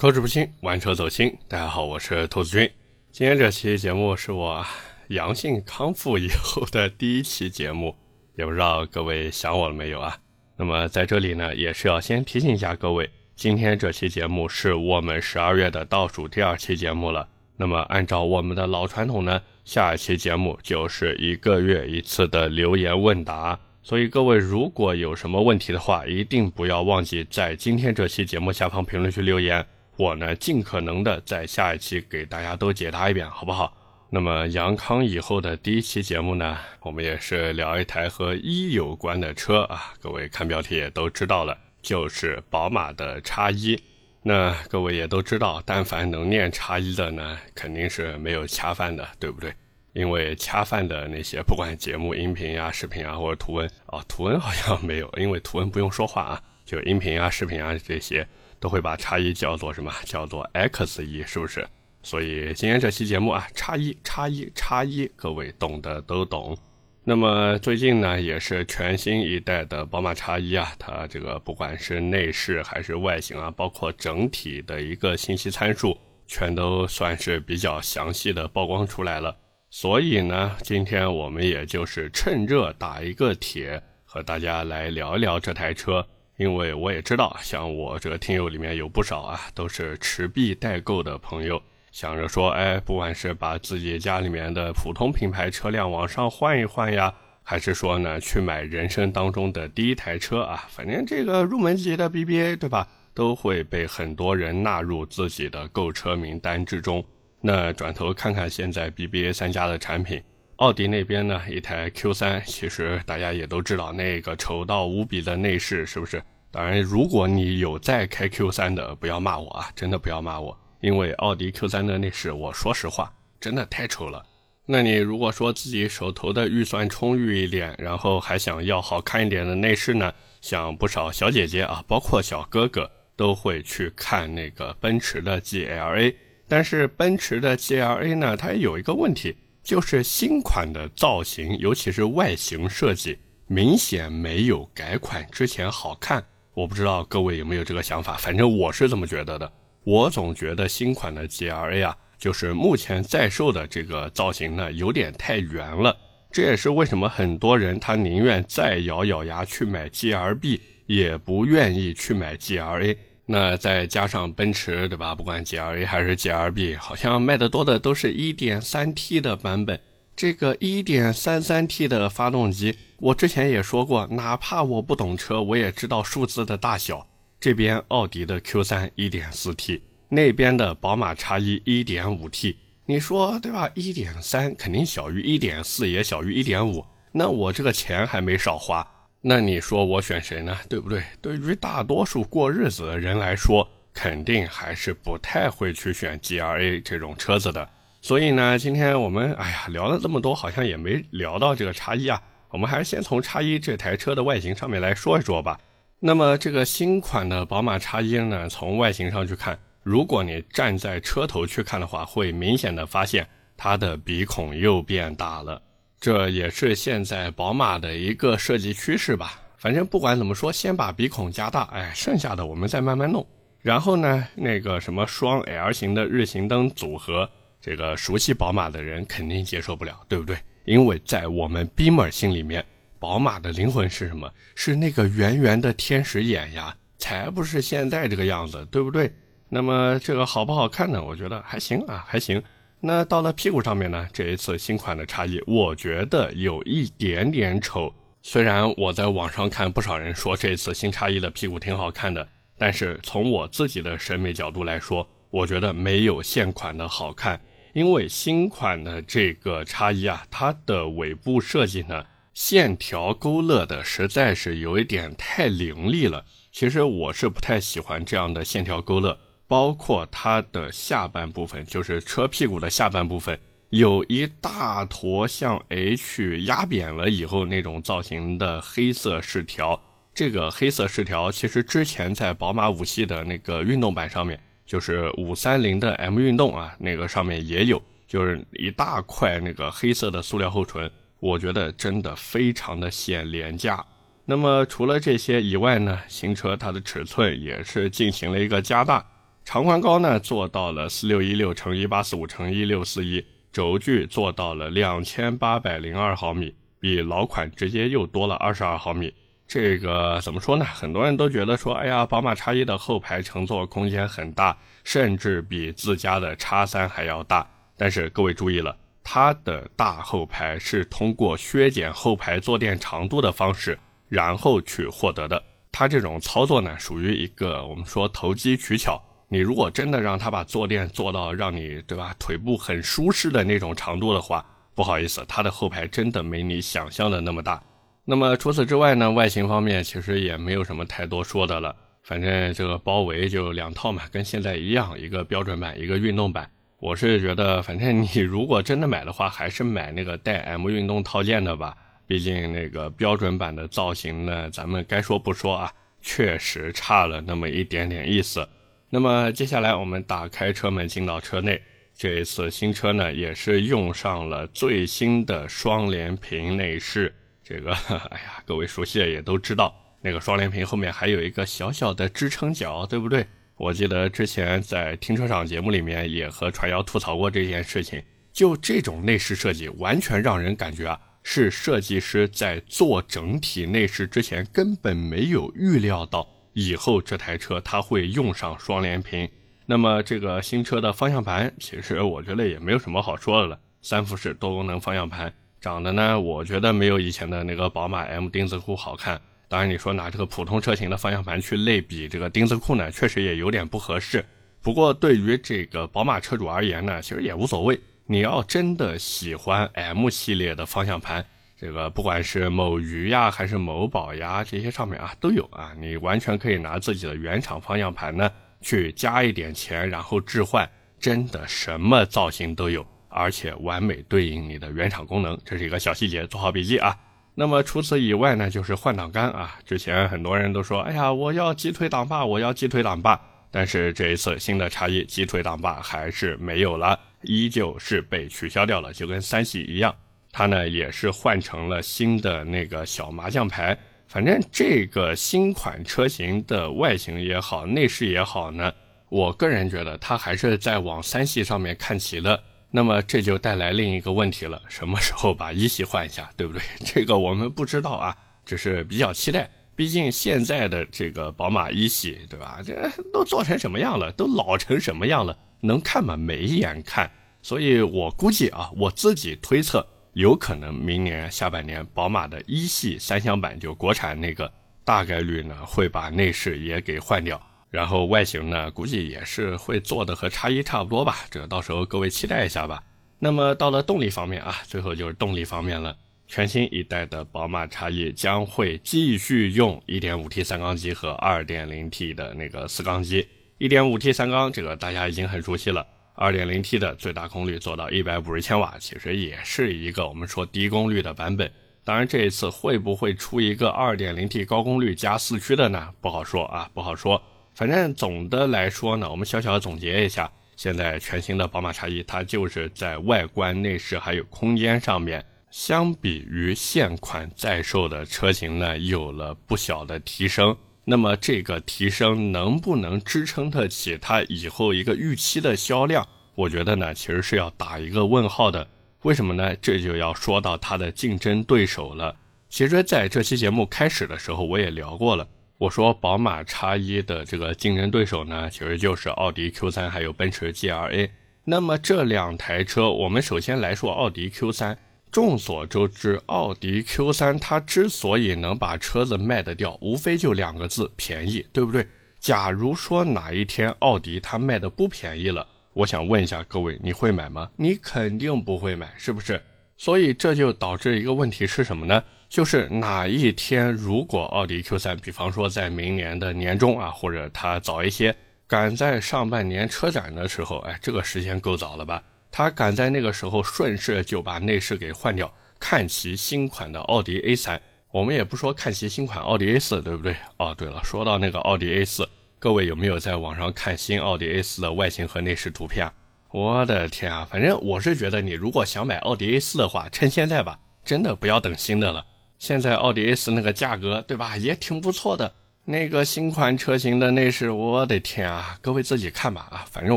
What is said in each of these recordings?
口齿不清，玩车走心。大家好，我是兔子君。今天这期节目是我阳性康复以后的第一期节目，也不知道各位想我了没有啊？那么在这里呢，也是要先提醒一下各位，今天这期节目是我们十二月的倒数第二期节目了。那么按照我们的老传统呢，下一期节目就是一个月一次的留言问答。所以各位如果有什么问题的话，一定不要忘记在今天这期节目下方评论区留言。我呢，尽可能的在下一期给大家都解答一遍，好不好？那么杨康以后的第一期节目呢，我们也是聊一台和一有关的车啊。各位看标题也都知道了，就是宝马的叉一。那各位也都知道，但凡能念叉一的呢，肯定是没有恰饭的，对不对？因为恰饭的那些，不管节目音频呀、视频啊，或者图文啊，图文好像没有，因为图文不用说话啊，就音频啊、视频啊这些。都会把叉一叫做什么？叫做 X 一，是不是？所以今天这期节目啊，叉一叉一叉一，各位懂的都懂。那么最近呢，也是全新一代的宝马叉一啊，它这个不管是内饰还是外形啊，包括整体的一个信息参数，全都算是比较详细的曝光出来了。所以呢，今天我们也就是趁热打一个铁，和大家来聊一聊这台车。因为我也知道，像我这个听友里面有不少啊，都是持币代购的朋友，想着说，哎，不管是把自己家里面的普通品牌车辆往上换一换呀，还是说呢，去买人生当中的第一台车啊，反正这个入门级的 BBA，对吧，都会被很多人纳入自己的购车名单之中。那转头看看现在 BBA 三家的产品，奥迪那边呢，一台 Q3，其实大家也都知道，那个丑到无比的内饰，是不是？当然，如果你有在开 Q3 的，不要骂我啊！真的不要骂我，因为奥迪 Q3 的内饰，我说实话，真的太丑了。那你如果说自己手头的预算充裕一点，然后还想要好看一点的内饰呢？像不少小姐姐啊，包括小哥哥，都会去看那个奔驰的 GLA。但是奔驰的 GLA 呢，它有一个问题，就是新款的造型，尤其是外形设计，明显没有改款之前好看。我不知道各位有没有这个想法，反正我是这么觉得的。我总觉得新款的 GLA 啊，就是目前在售的这个造型呢，有点太圆了。这也是为什么很多人他宁愿再咬咬牙去买 GLB，也不愿意去买 GLA。那再加上奔驰，对吧？不管 GLA 还是 GLB，好像卖的多的都是一点三 T 的版本。这个一点三三 T 的发动机，我之前也说过，哪怕我不懂车，我也知道数字的大小。这边奥迪的 Q3 一点四 T，那边的宝马叉一一点五 T，你说对吧？一点三肯定小于一点四，也小于一点五。那我这个钱还没少花，那你说我选谁呢？对不对？对于大多数过日子的人来说，肯定还是不太会去选 G R A 这种车子的。所以呢，今天我们哎呀聊了这么多，好像也没聊到这个叉一啊。我们还是先从叉一这台车的外形上面来说一说吧。那么这个新款的宝马叉一呢，从外形上去看，如果你站在车头去看的话，会明显的发现它的鼻孔又变大了。这也是现在宝马的一个设计趋势吧。反正不管怎么说，先把鼻孔加大，哎，剩下的我们再慢慢弄。然后呢，那个什么双 L 型的日行灯组合。这个熟悉宝马的人肯定接受不了，对不对？因为在我们 Beamer 心里面，宝马的灵魂是什么？是那个圆圆的天使眼呀，才不是现在这个样子，对不对？那么这个好不好看呢？我觉得还行啊，还行。那到了屁股上面呢？这一次新款的差异，我觉得有一点点丑。虽然我在网上看不少人说这次新差异的屁股挺好看的，但是从我自己的审美角度来说，我觉得没有现款的好看。因为新款的这个叉一啊，它的尾部设计呢，线条勾勒的实在是有一点太凌厉了。其实我是不太喜欢这样的线条勾勒，包括它的下半部分，就是车屁股的下半部分，有一大坨像 H 压扁了以后那种造型的黑色饰条。这个黑色饰条其实之前在宝马五系的那个运动版上面。就是五三零的 M 运动啊，那个上面也有，就是一大块那个黑色的塑料后唇，我觉得真的非常的显廉价。那么除了这些以外呢，新车它的尺寸也是进行了一个加大，长宽高呢做到了四六一六乘一八四五乘一六四一，轴距做到了两千八百零二毫米，比老款直接又多了二十二毫米。这个怎么说呢？很多人都觉得说，哎呀，宝马叉一的后排乘坐空间很大，甚至比自家的叉三还要大。但是各位注意了，它的大后排是通过削减后排坐垫长度的方式，然后去获得的。它这种操作呢，属于一个我们说投机取巧。你如果真的让他把坐垫做到让你对吧腿部很舒适的那种长度的话，不好意思，它的后排真的没你想象的那么大。那么除此之外呢，外形方面其实也没有什么太多说的了。反正这个包围就两套嘛，跟现在一样，一个标准版，一个运动版。我是觉得，反正你如果真的买的话，还是买那个带 M 运动套件的吧。毕竟那个标准版的造型呢，咱们该说不说啊，确实差了那么一点点意思。那么接下来我们打开车门进到车内，这一次新车呢也是用上了最新的双联屏内饰。这个，哎呀，各位熟悉的也都知道，那个双联屏后面还有一个小小的支撑角，对不对？我记得之前在停车场节目里面也和传谣吐槽过这件事情。就这种内饰设计，完全让人感觉啊，是设计师在做整体内饰之前根本没有预料到以后这台车它会用上双联屏。那么这个新车的方向盘，其实我觉得也没有什么好说的了，三辐式多功能方向盘。长得呢，我觉得没有以前的那个宝马 M 钉子库好看。当然，你说拿这个普通车型的方向盘去类比这个钉子库呢，确实也有点不合适。不过对于这个宝马车主而言呢，其实也无所谓。你要真的喜欢 M 系列的方向盘，这个不管是某鱼呀，还是某宝呀，这些上面啊都有啊，你完全可以拿自己的原厂方向盘呢去加一点钱，然后置换，真的什么造型都有。而且完美对应你的原厂功能，这是一个小细节，做好笔记啊。那么除此以外呢，就是换挡杆啊。之前很多人都说，哎呀，我要鸡腿挡把，我要鸡腿挡把。但是这一次新的差异鸡腿挡把还是没有了，依旧是被取消掉了，就跟三系一样。它呢也是换成了新的那个小麻将牌。反正这个新款车型的外形也好，内饰也好呢，我个人觉得它还是在往三系上面看齐了。那么这就带来另一个问题了，什么时候把一系换一下，对不对？这个我们不知道啊，只是比较期待。毕竟现在的这个宝马一系，对吧？这都做成什么样了？都老成什么样了？能看吗？没眼看。所以我估计啊，我自己推测，有可能明年下半年宝马的一系三厢版就国产那个，大概率呢会把内饰也给换掉。然后外形呢，估计也是会做的和叉一差不多吧，这个到时候各位期待一下吧。那么到了动力方面啊，最后就是动力方面了。全新一代的宝马叉一将会继续用 1.5T 三缸机和 2.0T 的那个四缸机。1.5T 三缸这个大家已经很熟悉了，2.0T 的最大功率做到150千瓦，其实也是一个我们说低功率的版本。当然这一次会不会出一个 2.0T 高功率加四驱的呢？不好说啊，不好说。反正总的来说呢，我们小小的总结一下，现在全新的宝马叉一，它就是在外观、内饰还有空间上面，相比于现款在售的车型呢，有了不小的提升。那么这个提升能不能支撑得起它以后一个预期的销量？我觉得呢，其实是要打一个问号的。为什么呢？这就要说到它的竞争对手了。其实在这期节目开始的时候，我也聊过了。我说宝马叉一的这个竞争对手呢，其实就是奥迪 Q3 还有奔驰 GLA。那么这两台车，我们首先来说奥迪 Q3。众所周知，奥迪 Q3 它之所以能把车子卖得掉，无非就两个字：便宜，对不对？假如说哪一天奥迪它卖的不便宜了，我想问一下各位，你会买吗？你肯定不会买，是不是？所以这就导致一个问题是什么呢？就是哪一天，如果奥迪 Q3，比方说在明年的年中啊，或者它早一些，赶在上半年车展的时候，哎，这个时间够早了吧？他赶在那个时候顺势就把内饰给换掉，看齐新款的奥迪 A3。我们也不说看齐新款奥迪 A4，对不对？哦，对了，说到那个奥迪 A4，各位有没有在网上看新奥迪 A4 的外形和内饰图片？我的天啊，反正我是觉得你如果想买奥迪 A4 的话，趁现在吧，真的不要等新的了。现在奥迪 A4 那个价格，对吧，也挺不错的。那个新款车型的内饰，我的天啊！各位自己看吧啊，反正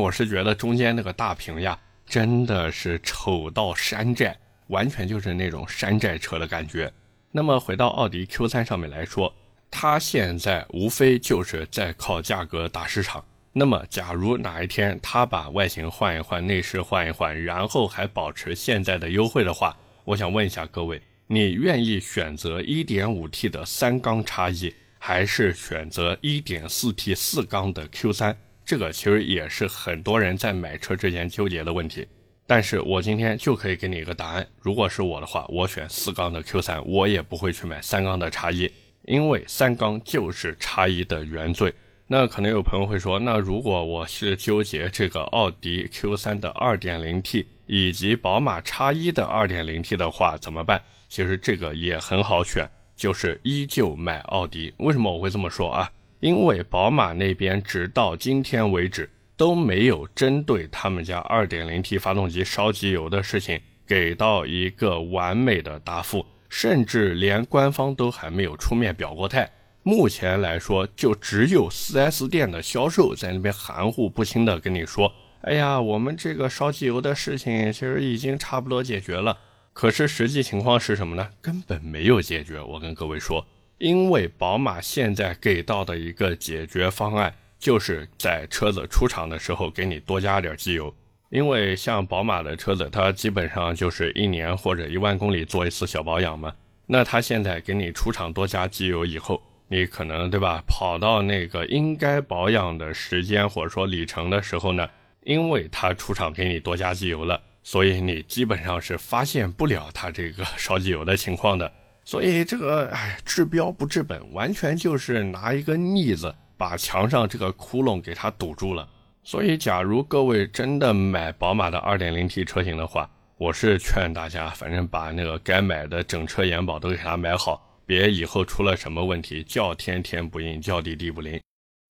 我是觉得中间那个大屏呀，真的是丑到山寨，完全就是那种山寨车的感觉。那么回到奥迪 Q3 上面来说，它现在无非就是在靠价格打市场。那么，假如哪一天它把外形换一换，内饰换一换，然后还保持现在的优惠的话，我想问一下各位，你愿意选择 1.5T 的三缸叉 E，还是选择 1.4T 四缸的 Q3？这个其实也是很多人在买车之前纠结的问题。但是我今天就可以给你一个答案，如果是我的话，我选四缸的 Q3，我也不会去买三缸的叉一因为三缸就是叉一的原罪。那可能有朋友会说，那如果我是纠结这个奥迪 Q3 的 2.0T 以及宝马 X1 的 2.0T 的话怎么办？其实这个也很好选，就是依旧买奥迪。为什么我会这么说啊？因为宝马那边直到今天为止都没有针对他们家 2.0T 发动机烧机油的事情给到一个完美的答复，甚至连官方都还没有出面表过态。目前来说，就只有 4S 店的销售在那边含糊不清的跟你说：“哎呀，我们这个烧机油的事情其实已经差不多解决了。”可是实际情况是什么呢？根本没有解决。我跟各位说，因为宝马现在给到的一个解决方案，就是在车子出厂的时候给你多加点机油。因为像宝马的车子，它基本上就是一年或者一万公里做一次小保养嘛。那它现在给你出厂多加机油以后，你可能对吧？跑到那个应该保养的时间或者说里程的时候呢，因为它出厂给你多加机油了，所以你基本上是发现不了它这个烧机油的情况的。所以这个哎，治标不治本，完全就是拿一个腻子把墙上这个窟窿给它堵住了。所以，假如各位真的买宝马的 2.0T 车型的话，我是劝大家，反正把那个该买的整车延保都给它买好。别以后出了什么问题，叫天天不应，叫地地不灵。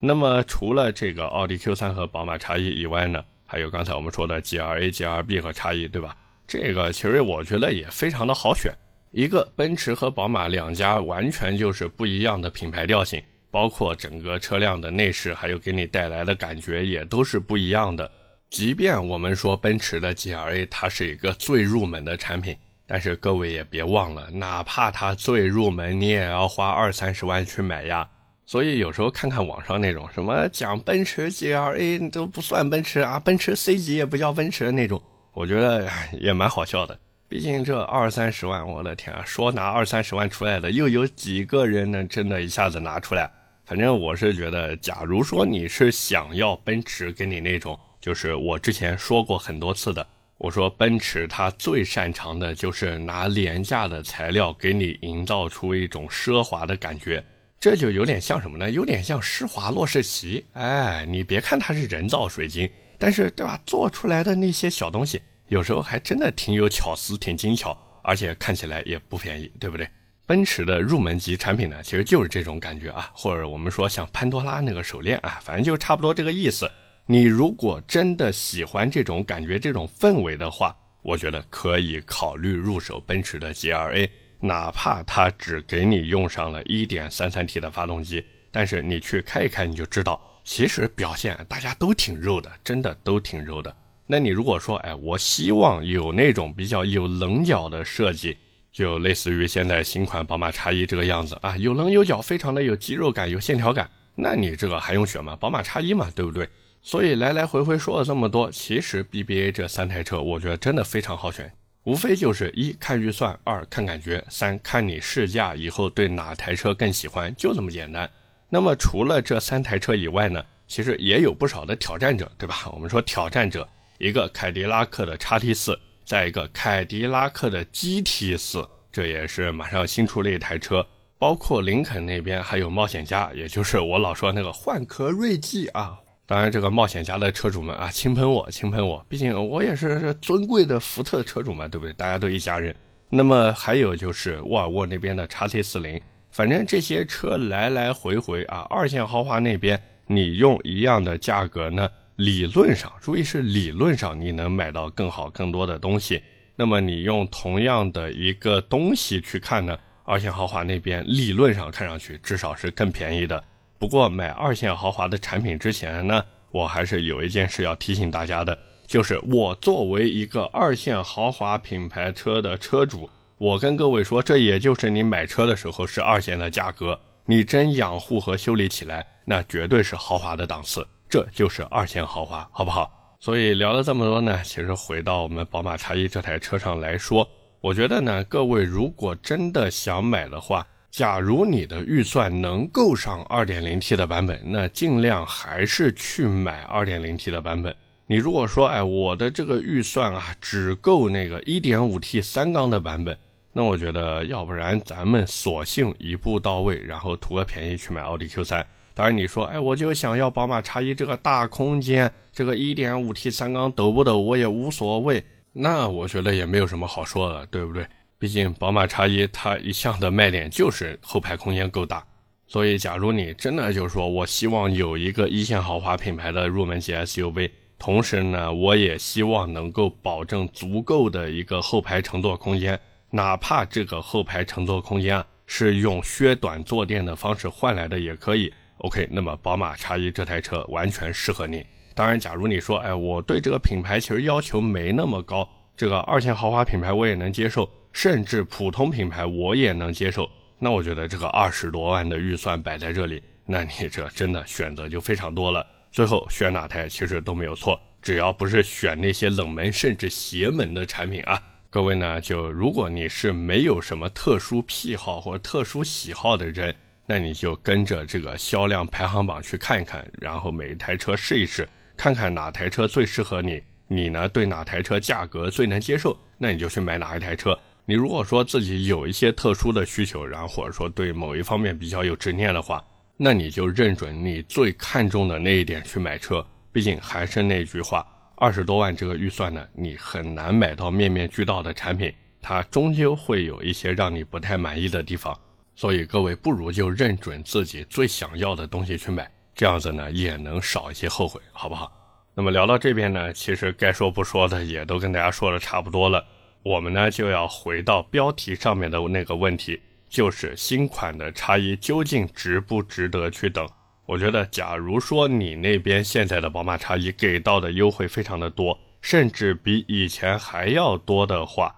那么除了这个奥迪 Q3 和宝马 X1 以外呢，还有刚才我们说的 GLA、GLB 和 X1，对吧？这个其实我觉得也非常的好选。一个奔驰和宝马两家完全就是不一样的品牌调性，包括整个车辆的内饰，还有给你带来的感觉也都是不一样的。即便我们说奔驰的 GLA 它是一个最入门的产品。但是各位也别忘了，哪怕它最入门，你也要花二三十万去买呀。所以有时候看看网上那种什么讲奔驰 GLA 都不算奔驰啊，奔驰 C 级也不叫奔驰的那种，我觉得也蛮好笑的。毕竟这二三十万，我的天啊，说拿二三十万出来的，又有几个人能真的一下子拿出来？反正我是觉得，假如说你是想要奔驰给你那种，就是我之前说过很多次的。我说，奔驰它最擅长的就是拿廉价的材料给你营造出一种奢华的感觉，这就有点像什么呢？有点像施华洛世奇。哎，你别看它是人造水晶，但是对吧？做出来的那些小东西，有时候还真的挺有巧思，挺精巧，而且看起来也不便宜，对不对？奔驰的入门级产品呢，其实就是这种感觉啊，或者我们说像潘多拉那个手链啊，反正就差不多这个意思。你如果真的喜欢这种感觉、这种氛围的话，我觉得可以考虑入手奔驰的 GLA，哪怕它只给你用上了一点三三 T 的发动机，但是你去开一开，你就知道，其实表现大家都挺肉的，真的都挺肉的。那你如果说，哎，我希望有那种比较有棱角的设计，就类似于现在新款宝马 X1 这个样子啊，有棱有角，非常的有肌肉感、有线条感，那你这个还用选吗？宝马 X1 嘛，对不对？所以来来回回说了这么多，其实 BBA 这三台车，我觉得真的非常好选，无非就是一看预算，二看感觉，三看你试驾以后对哪台车更喜欢，就这么简单。那么除了这三台车以外呢，其实也有不少的挑战者，对吧？我们说挑战者，一个凯迪拉克的叉 T 四，再一个凯迪拉克的 GT 四，这也是马上新出了一台车，包括林肯那边还有冒险家，也就是我老说那个换壳锐际啊。当然，这个冒险家的车主们啊，轻喷我，轻喷我，毕竟我也是尊贵的福特车主嘛，对不对？大家都一家人。那么还有就是沃尔沃那边的叉 T 四零，反正这些车来来回回啊，二线豪华那边你用一样的价格呢，理论上，注意是理论上你能买到更好更多的东西。那么你用同样的一个东西去看呢，二线豪华那边理论上看上去至少是更便宜的。不过买二线豪华的产品之前呢，我还是有一件事要提醒大家的，就是我作为一个二线豪华品牌车的车主，我跟各位说，这也就是你买车的时候是二线的价格，你真养护和修理起来，那绝对是豪华的档次，这就是二线豪华，好不好？所以聊了这么多呢，其实回到我们宝马叉一这台车上来说，我觉得呢，各位如果真的想买的话，假如你的预算能够上 2.0T 的版本，那尽量还是去买 2.0T 的版本。你如果说，哎，我的这个预算啊，只够那个 1.5T 三缸的版本，那我觉得，要不然咱们索性一步到位，然后图个便宜去买奥迪 Q3。当然你说，哎，我就想要宝马叉一这个大空间，这个 1.5T 三缸抖不抖我也无所谓。那我觉得也没有什么好说的，对不对？毕竟宝马叉一它一向的卖点就是后排空间够大，所以假如你真的就是说我希望有一个一线豪华品牌的入门级 SUV，同时呢，我也希望能够保证足够的一个后排乘坐空间，哪怕这个后排乘坐空间是用削短坐垫的方式换来的也可以。OK，那么宝马叉一这台车完全适合你。当然，假如你说，哎，我对这个品牌其实要求没那么高，这个二线豪华品牌我也能接受。甚至普通品牌我也能接受，那我觉得这个二十多万的预算摆在这里，那你这真的选择就非常多了。最后选哪台其实都没有错，只要不是选那些冷门甚至邪门的产品啊。各位呢，就如果你是没有什么特殊癖好或特殊喜好的人，那你就跟着这个销量排行榜去看一看，然后每一台车试一试，看看哪台车最适合你，你呢对哪台车价格最能接受，那你就去买哪一台车。你如果说自己有一些特殊的需求，然后或者说对某一方面比较有执念的话，那你就认准你最看重的那一点去买车。毕竟还是那句话，二十多万这个预算呢，你很难买到面面俱到的产品，它终究会有一些让你不太满意的地方。所以各位不如就认准自己最想要的东西去买，这样子呢也能少一些后悔，好不好？那么聊到这边呢，其实该说不说的也都跟大家说的差不多了。我们呢就要回到标题上面的那个问题，就是新款的叉一究竟值不值得去等？我觉得，假如说你那边现在的宝马叉一给到的优惠非常的多，甚至比以前还要多的话，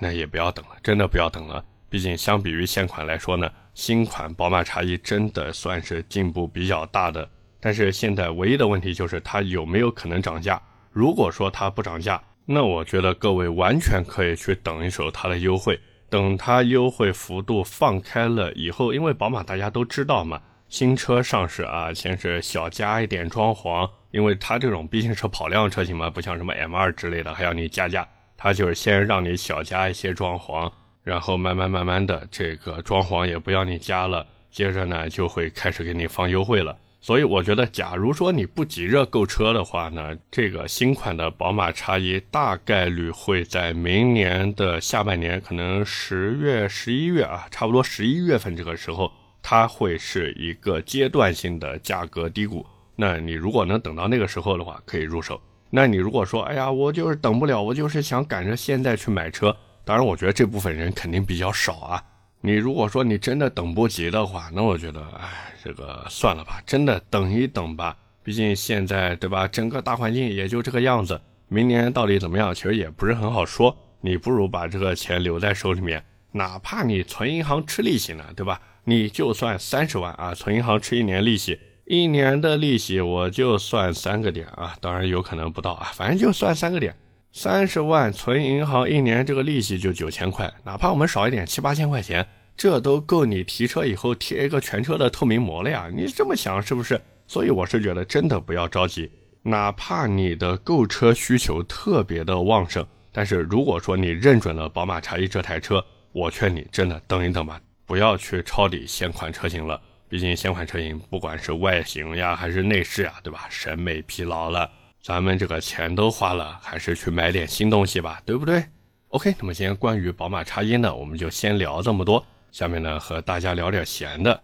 那也不要等了，真的不要等了。毕竟相比于现款来说呢，新款宝马叉一真的算是进步比较大的。但是现在唯一的问题就是它有没有可能涨价？如果说它不涨价，那我觉得各位完全可以去等一手它的优惠，等它优惠幅度放开了以后，因为宝马大家都知道嘛，新车上市啊，先是小加一点装潢，因为它这种毕竟是跑量车型嘛，不像什么 M2 之类的还要你加价，它就是先让你小加一些装潢，然后慢慢慢慢的这个装潢也不要你加了，接着呢就会开始给你放优惠了。所以我觉得，假如说你不急着购车的话呢，这个新款的宝马叉一大概率会在明年的下半年，可能十月、十一月啊，差不多十一月份这个时候，它会是一个阶段性的价格低谷。那你如果能等到那个时候的话，可以入手。那你如果说，哎呀，我就是等不了，我就是想赶着现在去买车，当然，我觉得这部分人肯定比较少啊。你如果说你真的等不及的话，那我觉得，哎，这个算了吧，真的等一等吧。毕竟现在，对吧？整个大环境也就这个样子，明年到底怎么样，其实也不是很好说。你不如把这个钱留在手里面，哪怕你存银行吃利息呢，对吧？你就算三十万啊，存银行吃一年利息，一年的利息我就算三个点啊，当然有可能不到啊，反正就算三个点。三十万存银行一年，这个利息就九千块，哪怕我们少一点七八千块钱，这都够你提车以后贴一个全车的透明膜了呀！你这么想是不是？所以我是觉得真的不要着急，哪怕你的购车需求特别的旺盛，但是如果说你认准了宝马叉一这台车，我劝你真的等一等吧，不要去抄底现款车型了，毕竟现款车型不管是外形呀还是内饰呀，对吧？审美疲劳了。咱们这个钱都花了，还是去买点新东西吧，对不对？OK，那么今天关于宝马叉一呢，我们就先聊这么多。下面呢，和大家聊点闲的。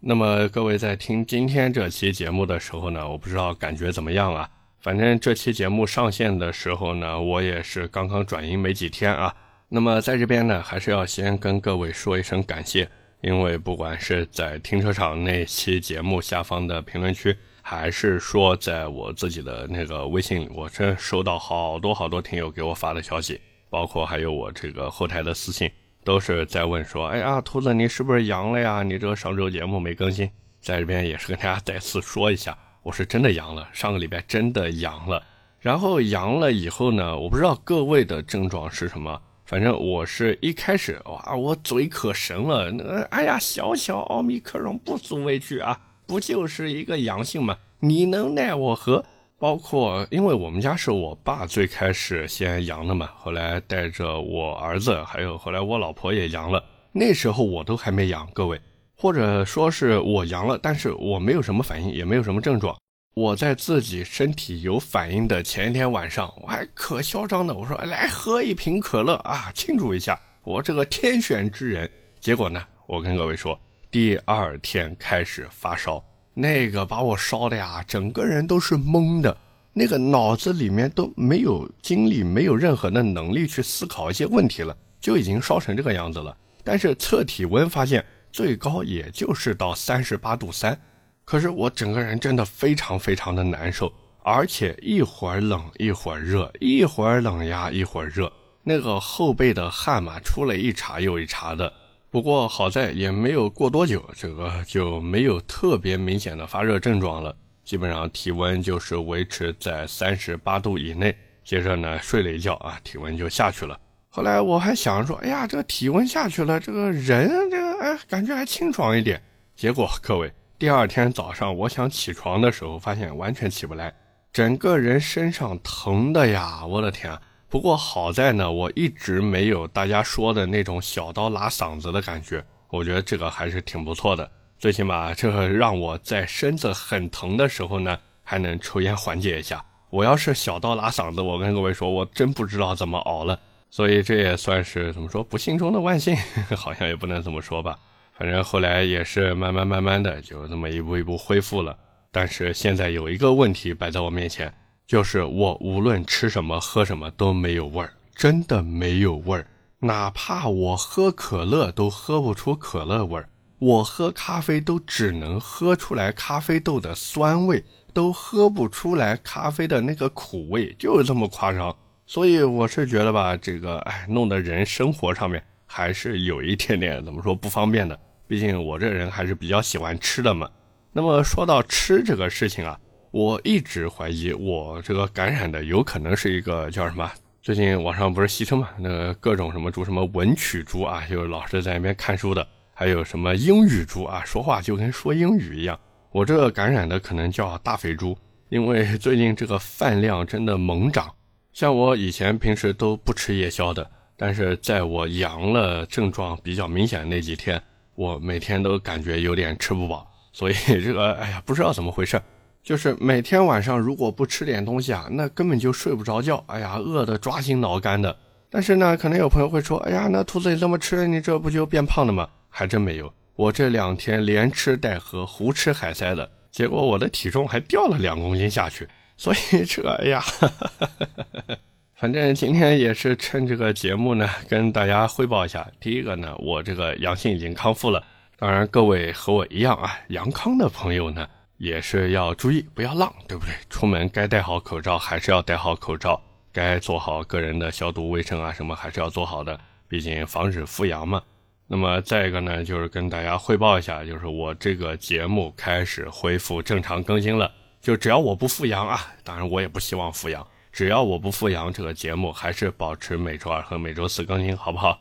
那么各位在听今天这期节目的时候呢，我不知道感觉怎么样啊？反正这期节目上线的时候呢，我也是刚刚转阴没几天啊。那么在这边呢，还是要先跟各位说一声感谢。因为不管是在停车场那期节目下方的评论区，还是说在我自己的那个微信里，我真收到好多好多听友给我发的消息，包括还有我这个后台的私信，都是在问说：“哎呀，兔子你是不是阳了呀？你这个上周节目没更新。”在这边也是跟大家再次说一下，我是真的阳了，上个礼拜真的阳了。然后阳了以后呢，我不知道各位的症状是什么。反正我是一开始哇，我嘴可神了，那哎呀，小小奥密克戎不足为惧啊，不就是一个阳性吗？你能奈我何？包括因为我们家是我爸最开始先阳的嘛，后来带着我儿子，还有后来我老婆也阳了，那时候我都还没阳，各位，或者说是我阳了，但是我没有什么反应，也没有什么症状。我在自己身体有反应的前一天晚上，我还可嚣张的，我说来喝一瓶可乐啊，庆祝一下我这个天选之人。结果呢，我跟各位说，第二天开始发烧，那个把我烧的呀，整个人都是懵的，那个脑子里面都没有精力，没有任何的能力去思考一些问题了，就已经烧成这个样子了。但是测体温发现最高也就是到三十八度三。可是我整个人真的非常非常的难受，而且一会儿冷一会儿热，一会儿冷呀一会儿热，那个后背的汗嘛出了一茬又一茬的。不过好在也没有过多久，这个就没有特别明显的发热症状了，基本上体温就是维持在三十八度以内。接着呢睡了一觉啊，体温就下去了。后来我还想说，哎呀，这个体温下去了，这个人这个哎感觉还清爽一点。结果各位。第二天早上，我想起床的时候，发现完全起不来，整个人身上疼的呀！我的天！不过好在呢，我一直没有大家说的那种小刀拉嗓子的感觉，我觉得这个还是挺不错的。最起码这个让我在身子很疼的时候呢，还能抽烟缓解一下。我要是小刀拉嗓子，我跟各位说，我真不知道怎么熬了。所以这也算是怎么说，不幸中的万幸，好像也不能这么说吧。反正后来也是慢慢慢慢的就这么一步一步恢复了，但是现在有一个问题摆在我面前，就是我无论吃什么喝什么都没有味儿，真的没有味儿，哪怕我喝可乐都喝不出可乐味儿，我喝咖啡都只能喝出来咖啡豆的酸味，都喝不出来咖啡的那个苦味，就是这么夸张。所以我是觉得吧，这个哎，弄得人生活上面还是有一点点怎么说不方便的。毕竟我这人还是比较喜欢吃的嘛。那么说到吃这个事情啊，我一直怀疑我这个感染的有可能是一个叫什么？最近网上不是戏称嘛，那个各种什么猪，什么文曲猪啊，就老是在那边看书的，还有什么英语猪啊，说话就跟说英语一样。我这个感染的可能叫大肥猪，因为最近这个饭量真的猛涨。像我以前平时都不吃夜宵的，但是在我阳了症状比较明显的那几天。我每天都感觉有点吃不饱，所以这个哎呀，不知道怎么回事，就是每天晚上如果不吃点东西啊，那根本就睡不着觉。哎呀，饿得抓心挠肝的。但是呢，可能有朋友会说，哎呀，那兔子你这么吃，你这不就变胖了吗？还真没有，我这两天连吃带喝，胡吃海塞的，结果我的体重还掉了两公斤下去。所以这哎呀。反正今天也是趁这个节目呢，跟大家汇报一下。第一个呢，我这个阳性已经康复了。当然，各位和我一样啊，阳康的朋友呢，也是要注意，不要浪，对不对？出门该戴好口罩还是要戴好口罩，该做好个人的消毒卫生啊，什么还是要做好的，毕竟防止复阳嘛。那么再一个呢，就是跟大家汇报一下，就是我这个节目开始恢复正常更新了。就只要我不复阳啊，当然我也不希望复阳。只要我不复阳，这个节目还是保持每周二和每周四更新，好不好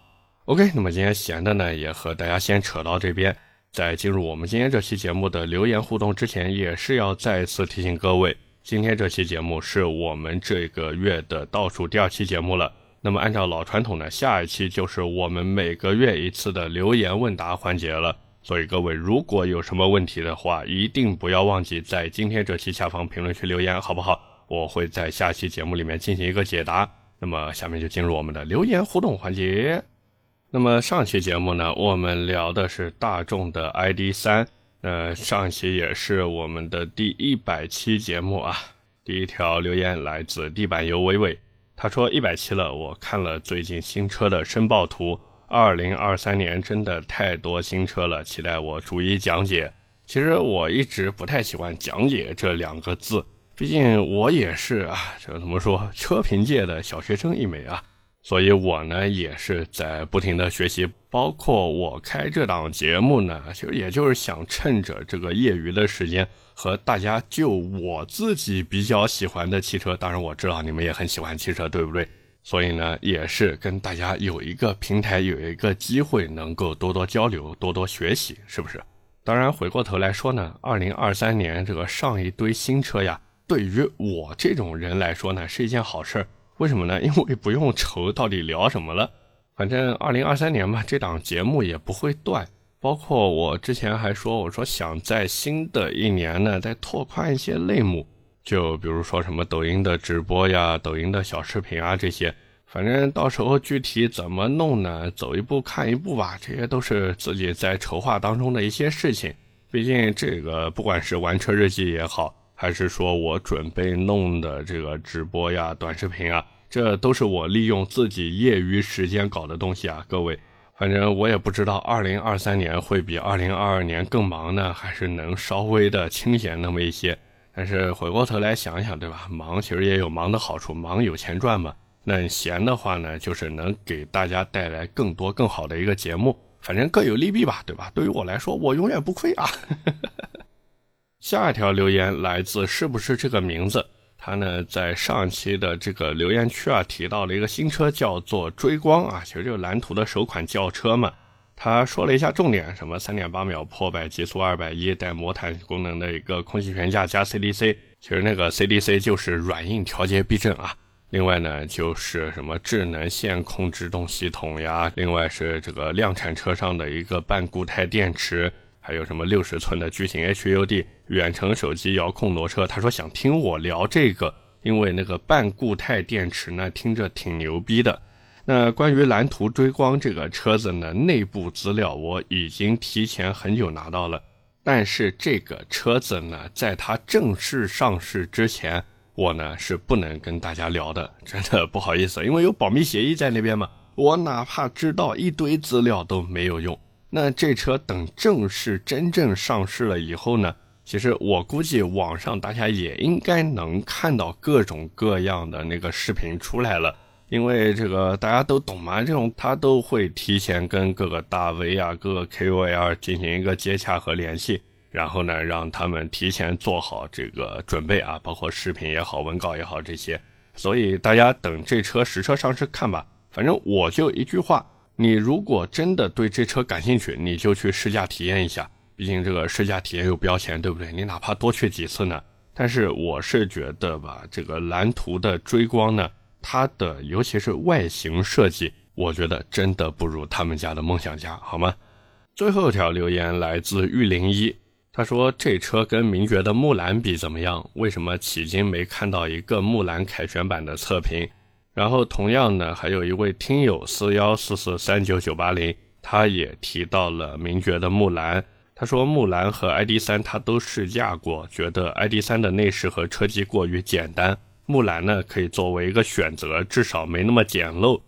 ？OK，那么今天闲的呢，也和大家先扯到这边。在进入我们今天这期节目的留言互动之前，也是要再次提醒各位，今天这期节目是我们这个月的倒数第二期节目了。那么按照老传统呢，下一期就是我们每个月一次的留言问答环节了。所以各位如果有什么问题的话，一定不要忘记在今天这期下方评论区留言，好不好？我会在下期节目里面进行一个解答。那么下面就进入我们的留言互动环节。那么上期节目呢，我们聊的是大众的 ID 三。呃，上期也是我们的第一百期节目啊。第一条留言来自地板油伟伟，他说一百期了，我看了最近新车的申报图，二零二三年真的太多新车了，期待我逐一讲解。其实我一直不太喜欢“讲解”这两个字，毕竟我也是啊，这怎么说，车评界的小学生一枚啊。所以我呢也是在不停的学习，包括我开这档节目呢，其实也就是想趁着这个业余的时间，和大家就我自己比较喜欢的汽车，当然我知道你们也很喜欢汽车，对不对？所以呢，也是跟大家有一个平台，有一个机会，能够多多交流，多多学习，是不是？当然，回过头来说呢，二零二三年这个上一堆新车呀，对于我这种人来说呢，是一件好事儿。为什么呢？因为不用愁到底聊什么了，反正二零二三年嘛，这档节目也不会断。包括我之前还说，我说想在新的一年呢，再拓宽一些类目，就比如说什么抖音的直播呀、抖音的小视频啊这些。反正到时候具体怎么弄呢？走一步看一步吧，这些都是自己在筹划当中的一些事情。毕竟这个不管是玩车日记也好。还是说我准备弄的这个直播呀、短视频啊，这都是我利用自己业余时间搞的东西啊。各位，反正我也不知道二零二三年会比二零二二年更忙呢，还是能稍微的清闲那么一些。但是回过头来想想，对吧？忙其实也有忙的好处，忙有钱赚嘛。那闲的话呢，就是能给大家带来更多更好的一个节目。反正各有利弊吧，对吧？对于我来说，我永远不亏啊。下一条留言来自是不是这个名字？他呢在上期的这个留言区啊提到了一个新车叫做追光啊，其实就是蓝图的首款轿车嘛。他说了一下重点，什么三点八秒破百，极速二百一，带魔毯功能的一个空气悬架加 CDC，其实那个 CDC 就是软硬调节避震啊。另外呢就是什么智能线控制动系统呀，另外是这个量产车上的一个半固态电池。还有什么六十寸的巨型 HUD 远程手机遥控挪车？他说想听我聊这个，因为那个半固态电池呢，听着挺牛逼的。那关于蓝图追光这个车子呢，内部资料我已经提前很久拿到了，但是这个车子呢，在它正式上市之前，我呢是不能跟大家聊的，真的不好意思，因为有保密协议在那边嘛，我哪怕知道一堆资料都没有用。那这车等正式真正上市了以后呢？其实我估计网上大家也应该能看到各种各样的那个视频出来了，因为这个大家都懂嘛，这种他都会提前跟各个大 V 啊、各个 KOL 进行一个接洽和联系，然后呢让他们提前做好这个准备啊，包括视频也好、文稿也好这些。所以大家等这车实车上市看吧，反正我就一句话。你如果真的对这车感兴趣，你就去试驾体验一下。毕竟这个试驾体验有标钱，对不对？你哪怕多去几次呢？但是我是觉得吧，这个蓝图的追光呢，它的尤其是外形设计，我觉得真的不如他们家的梦想家，好吗？最后一条留言来自玉零一，他说这车跟名爵的木兰比怎么样？为什么迄今没看到一个木兰凯旋版的测评？然后同样呢，还有一位听友四幺四四三九九八零，他也提到了名爵的木兰。他说木兰和 ID 三他都试驾过，觉得 ID 三的内饰和车机过于简单，木兰呢可以作为一个选择，至少没那么简陋。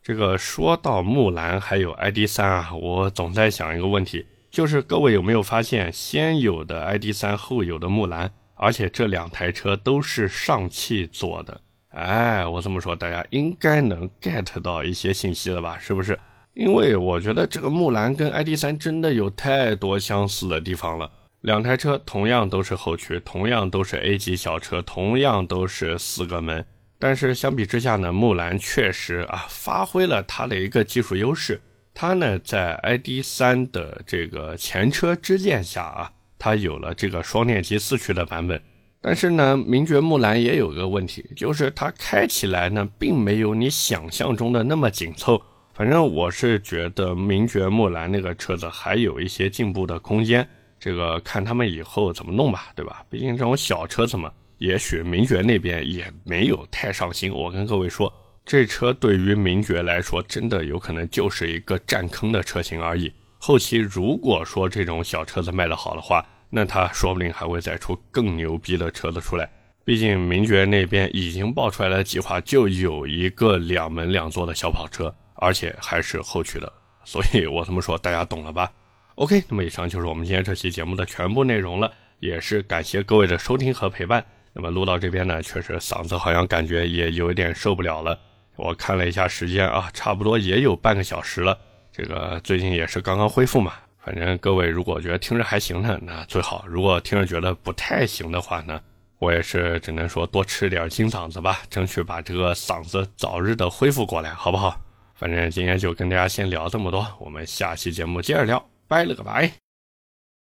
这个说到木兰还有 ID 三啊，我总在想一个问题，就是各位有没有发现，先有的 ID 三，后有的木兰，而且这两台车都是上汽做的。哎，我这么说，大家应该能 get 到一些信息了吧？是不是？因为我觉得这个木兰跟 ID.3 真的有太多相似的地方了。两台车同样都是后驱，同样都是 A 级小车，同样都是四个门，但是相比之下呢，木兰确实啊发挥了它的一个技术优势。它呢在 ID.3 的这个前车之鉴下啊，它有了这个双电机四驱的版本。但是呢，名爵木兰也有个问题，就是它开起来呢，并没有你想象中的那么紧凑。反正我是觉得名爵木兰那个车子还有一些进步的空间，这个看他们以后怎么弄吧，对吧？毕竟这种小车子嘛，也许名爵那边也没有太上心。我跟各位说，这车对于名爵来说，真的有可能就是一个占坑的车型而已。后期如果说这种小车子卖得好的话，那他说不定还会再出更牛逼的车子出来，毕竟名爵那边已经爆出来的计划就有一个两门两座的小跑车，而且还是后驱的。所以我这么说大家懂了吧？OK，那么以上就是我们今天这期节目的全部内容了，也是感谢各位的收听和陪伴。那么录到这边呢，确实嗓子好像感觉也有一点受不了了。我看了一下时间啊，差不多也有半个小时了。这个最近也是刚刚恢复嘛，反正各位如果觉得听着还行呢，那最好；如果听着觉得不太行的话呢，我也是只能说多吃点金嗓子吧，争取把这个嗓子早日的恢复过来，好不好？反正今天就跟大家先聊这么多，我们下期节目接着聊，拜了个拜。